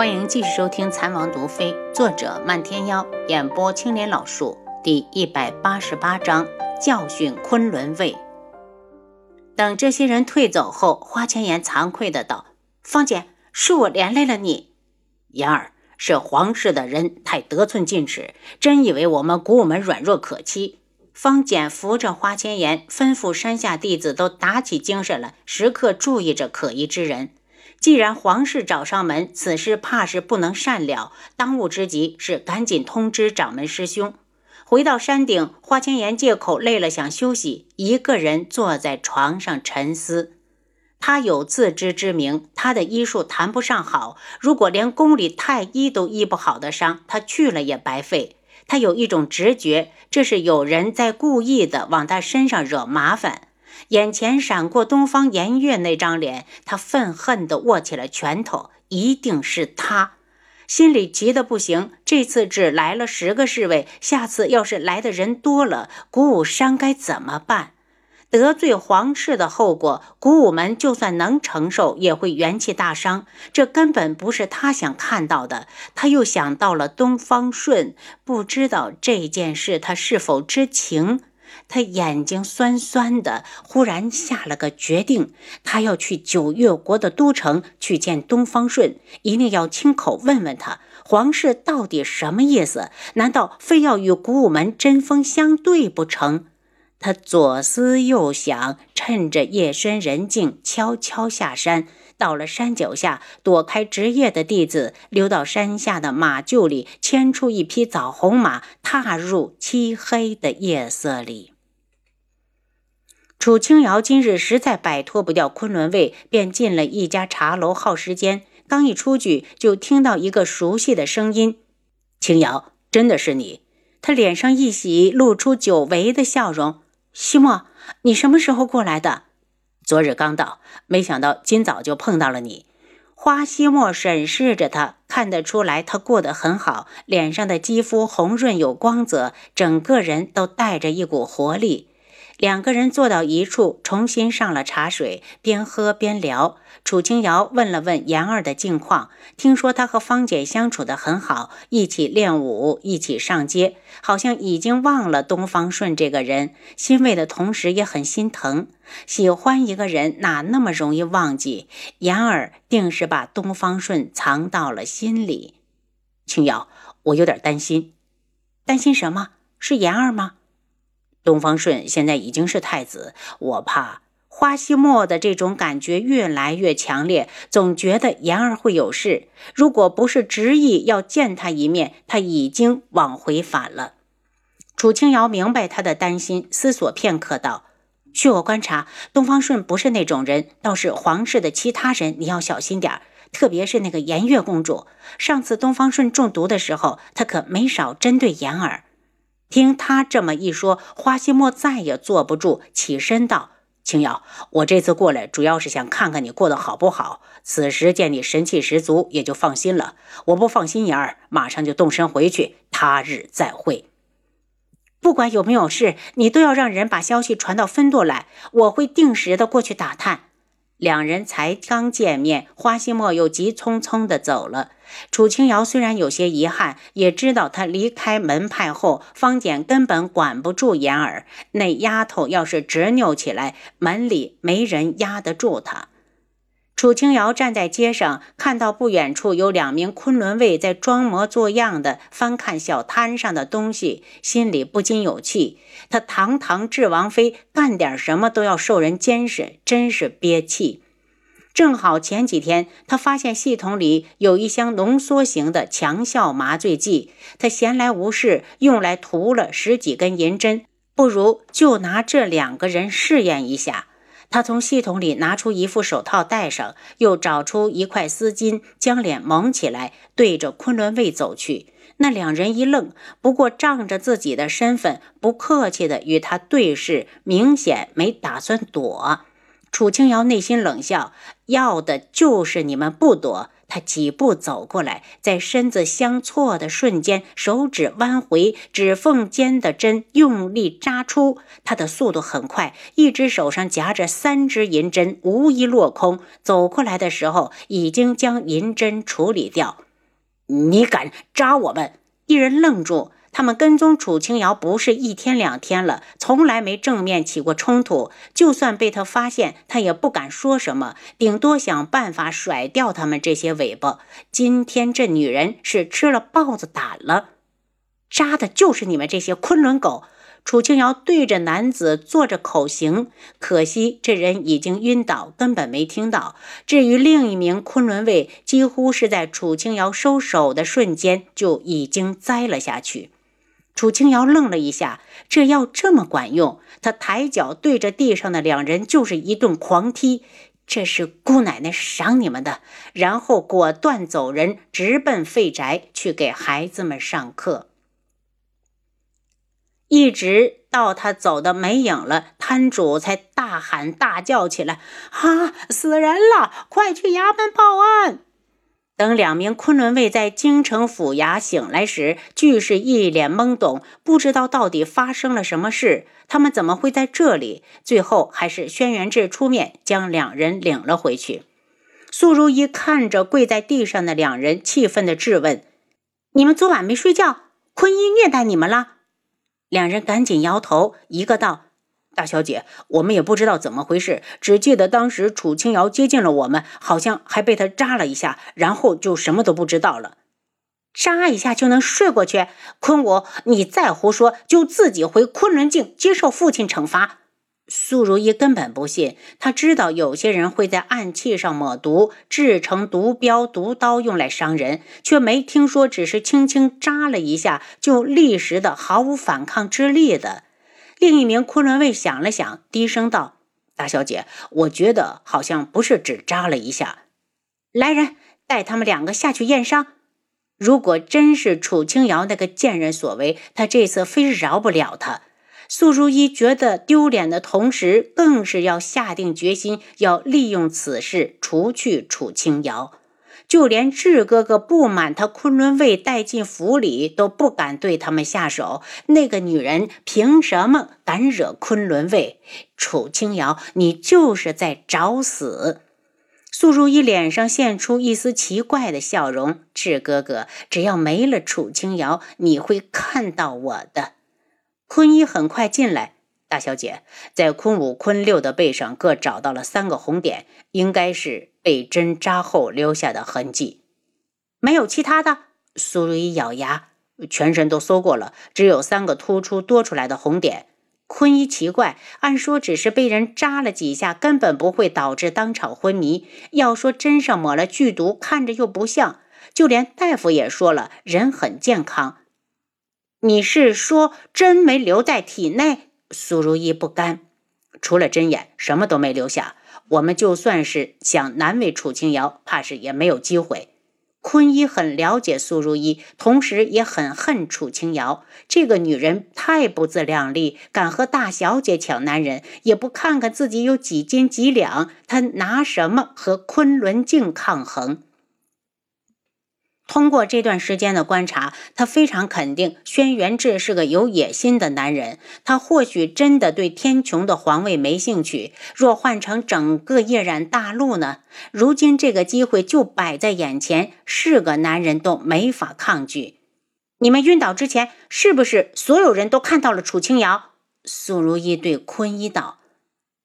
欢迎继续收听《残王毒妃》，作者漫天妖，演播青莲老树，第一百八十八章教训昆仑卫。等这些人退走后，花千颜惭愧的道：“方姐，是我连累了你。言儿是皇室的人太得寸进尺，真以为我们古武门软弱可欺。”方简扶着花千颜，吩咐山下弟子都打起精神来，时刻注意着可疑之人。既然皇室找上门，此事怕是不能善了。当务之急是赶紧通知掌门师兄。回到山顶，花千颜借口累了想休息，一个人坐在床上沉思。他有自知之明，他的医术谈不上好。如果连宫里太医都医不好的伤，他去了也白费。他有一种直觉，这是有人在故意的往他身上惹麻烦。眼前闪过东方颜月那张脸，他愤恨地握起了拳头。一定是他，心里急得不行。这次只来了十个侍卫，下次要是来的人多了，古武山该怎么办？得罪皇室的后果，古武门就算能承受，也会元气大伤。这根本不是他想看到的。他又想到了东方顺，不知道这件事他是否知情。他眼睛酸酸的，忽然下了个决定，他要去九月国的都城去见东方顺，一定要亲口问问他，皇室到底什么意思？难道非要与古武门针锋相对不成？他左思右想，趁着夜深人静，悄悄下山，到了山脚下，躲开值夜的弟子，溜到山下的马厩里，牵出一匹枣红马，踏入漆黑的夜色里。楚清瑶今日实在摆脱不掉昆仑卫，便进了一家茶楼耗时间。刚一出去，就听到一个熟悉的声音：“清瑶，真的是你？”他脸上一喜，露出久违的笑容：“西莫，你什么时候过来的？”“昨日刚到，没想到今早就碰到了你。”花西墨审视着他，看得出来他过得很好，脸上的肌肤红润有光泽，整个人都带着一股活力。两个人坐到一处，重新上了茶水，边喝边聊。楚清瑶问了问妍儿的近况，听说她和芳姐相处得很好，一起练武，一起上街，好像已经忘了东方顺这个人。欣慰的同时也很心疼。喜欢一个人哪那么容易忘记？妍儿定是把东方顺藏到了心里。清瑶，我有点担心。担心什么？是妍儿吗？东方顺现在已经是太子，我怕花希墨的这种感觉越来越强烈，总觉得言儿会有事。如果不是执意要见他一面，他已经往回返了。楚清瑶明白他的担心，思索片刻道：“据我观察，东方顺不是那种人，倒是皇室的其他人，你要小心点儿，特别是那个颜月公主。上次东方顺中毒的时候，他可没少针对言儿。”听他这么一说，花希墨再也坐不住，起身道：“青瑶，我这次过来主要是想看看你过得好不好。此时见你神气十足，也就放心了。我不放心言儿，马上就动身回去。他日再会。不管有没有事，你都要让人把消息传到分舵来，我会定时的过去打探。”两人才刚见面，花希墨又急匆匆地走了。楚清瑶虽然有些遗憾，也知道他离开门派后，方简根本管不住言儿。那丫头要是执拗起来，门里没人压得住她。楚清瑶站在街上，看到不远处有两名昆仑卫在装模作样的翻看小摊上的东西，心里不禁有气。他堂堂智王妃，干点什么都要受人监视，真是憋气。正好前几天，他发现系统里有一箱浓缩型的强效麻醉剂，他闲来无事，用来涂了十几根银针，不如就拿这两个人试验一下。他从系统里拿出一副手套戴上，又找出一块丝巾，将脸蒙起来，对着昆仑卫走去。那两人一愣，不过仗着自己的身份，不客气的与他对视，明显没打算躲。楚清瑶内心冷笑，要的就是你们不躲。他几步走过来，在身子相错的瞬间，手指弯回，指缝间的针用力扎出。他的速度很快，一只手上夹着三只银针，无一落空。走过来的时候，已经将银针处理掉。你敢扎我们？一人愣住。他们跟踪楚清瑶不是一天两天了，从来没正面起过冲突。就算被他发现，他也不敢说什么，顶多想办法甩掉他们这些尾巴。今天这女人是吃了豹子胆了，扎的就是你们这些昆仑狗。楚清瑶对着男子做着口型，可惜这人已经晕倒，根本没听到。至于另一名昆仑卫，几乎是在楚清瑶收手的瞬间就已经栽了下去。楚清瑶愣了一下，这药这么管用？他抬脚对着地上的两人就是一顿狂踢。这是姑奶奶赏你们的，然后果断走人，直奔废宅去给孩子们上课。一直到他走的没影了，摊主才大喊大叫起来：“啊，死人了！快去衙门报案！”等两名昆仑卫在京城府衙醒来时，俱是一脸懵懂，不知道到底发生了什么事。他们怎么会在这里？最后还是轩辕志出面将两人领了回去。苏如意看着跪在地上的两人，气愤地质问：“你们昨晚没睡觉？坤一虐待你们了？”两人赶紧摇头，一个道：“大小姐，我们也不知道怎么回事，只记得当时楚清瑶接近了我们，好像还被他扎了一下，然后就什么都不知道了。扎一下就能睡过去？坤武，你再胡说，就自己回昆仑镜接受父亲惩罚。”苏如意根本不信，他知道有些人会在暗器上抹毒，制成毒镖、毒刀用来伤人，却没听说只是轻轻扎了一下就立时的毫无反抗之力的。另一名昆仑卫想了想，低声道：“大小姐，我觉得好像不是只扎了一下。来人，带他们两个下去验伤。如果真是楚清瑶那个贱人所为，他这次非饶不了他。”苏如意觉得丢脸的同时，更是要下定决心，要利用此事除去楚清瑶。就连智哥哥不满他昆仑卫带进府里，都不敢对他们下手。那个女人凭什么敢惹昆仑卫？楚清瑶，你就是在找死！苏如意脸上现出一丝奇怪的笑容。智哥哥，只要没了楚清瑶，你会看到我的。坤一很快进来，大小姐在坤五、坤六的背上各找到了三个红点，应该是被针扎后留下的痕迹。没有其他的。苏如意咬牙，全身都搜过了，只有三个突出多出来的红点。坤一奇怪，按说只是被人扎了几下，根本不会导致当场昏迷。要说针上抹了剧毒，看着又不像，就连大夫也说了，人很健康。你是说针没留在体内？苏如意不甘，除了针眼，什么都没留下。我们就算是想难为楚清瑶，怕是也没有机会。坤一很了解苏如意，同时也很恨楚清瑶这个女人，太不自量力，敢和大小姐抢男人，也不看看自己有几斤几两，她拿什么和昆仑镜抗衡？通过这段时间的观察，他非常肯定轩辕志是个有野心的男人。他或许真的对天穹的皇位没兴趣。若换成整个夜染大陆呢？如今这个机会就摆在眼前，是个男人都没法抗拒。你们晕倒之前，是不是所有人都看到了楚清瑶？苏如意对坤一道：“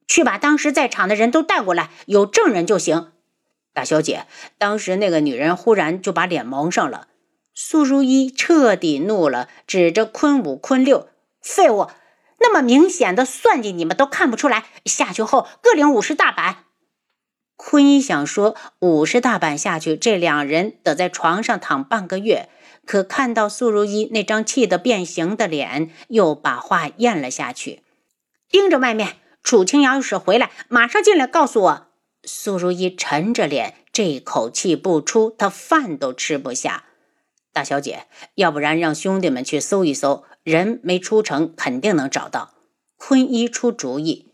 去把当时在场的人都带过来，有证人就行。”大小姐，当时那个女人忽然就把脸蒙上了。苏如意彻底怒了，指着坤五、坤六：“废物！那么明显的算计，你们都看不出来？下去后各领五十大板。”坤一想说五十大板下去，这两人得在床上躺半个月。可看到苏如意那张气得变形的脸，又把话咽了下去。盯着外面，楚清瑶要是回来，马上进来告诉我。苏如意沉着脸，这口气不出，他饭都吃不下。大小姐，要不然让兄弟们去搜一搜，人没出城，肯定能找到。坤一出主意，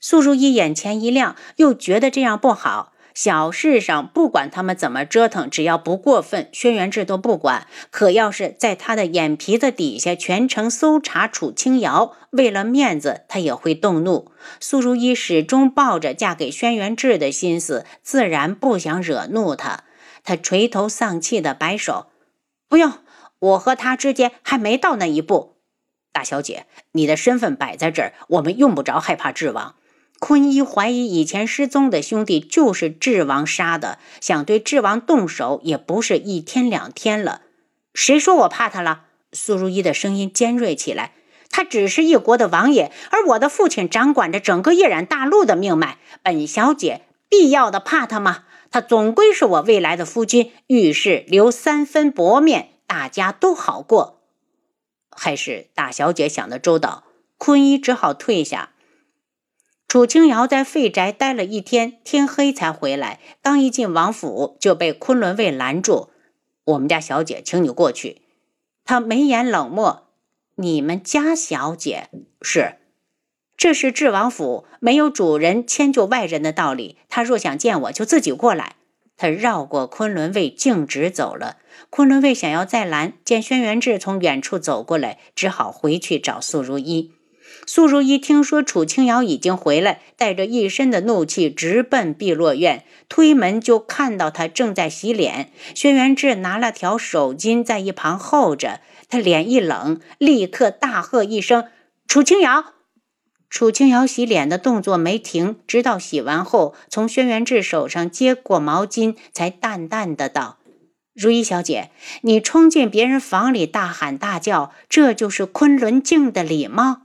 苏如意眼前一亮，又觉得这样不好。小事上不管他们怎么折腾，只要不过分，轩辕志都不管。可要是在他的眼皮子底下全程搜查楚清瑶，为了面子，他也会动怒。苏如意始终抱着嫁给轩辕志的心思，自然不想惹怒他。他垂头丧气的摆手：“不用，我和他之间还没到那一步。大小姐，你的身份摆在这儿，我们用不着害怕智王。坤一怀疑以前失踪的兄弟就是智王杀的，想对智王动手也不是一天两天了。谁说我怕他了？苏如意的声音尖锐起来。他只是一国的王爷，而我的父亲掌管着整个夜染大陆的命脉。本小姐必要的怕他吗？他总归是我未来的夫君，遇事留三分薄面，大家都好过。还是大小姐想的周到。坤一只好退下。楚清瑶在废宅待了一天，天黑才回来。刚一进王府，就被昆仑卫拦住：“我们家小姐，请你过去。”他眉眼冷漠。你们家小姐是，这是智王府，没有主人迁就外人的道理。他若想见我，就自己过来。他绕过昆仑卫，径直走了。昆仑卫想要再拦，见轩辕志从远处走过来，只好回去找素如一。素如一听说楚清瑶已经回来，带着一身的怒气直奔碧落院，推门就看到他正在洗脸。轩辕志拿了条手巾在一旁候着。他脸一冷，立刻大喝一声：“楚清瑶！”楚清瑶洗脸的动作没停，直到洗完后，从轩辕志手上接过毛巾，才淡淡的道：“如意小姐，你冲进别人房里大喊大叫，这就是昆仑镜的礼貌。”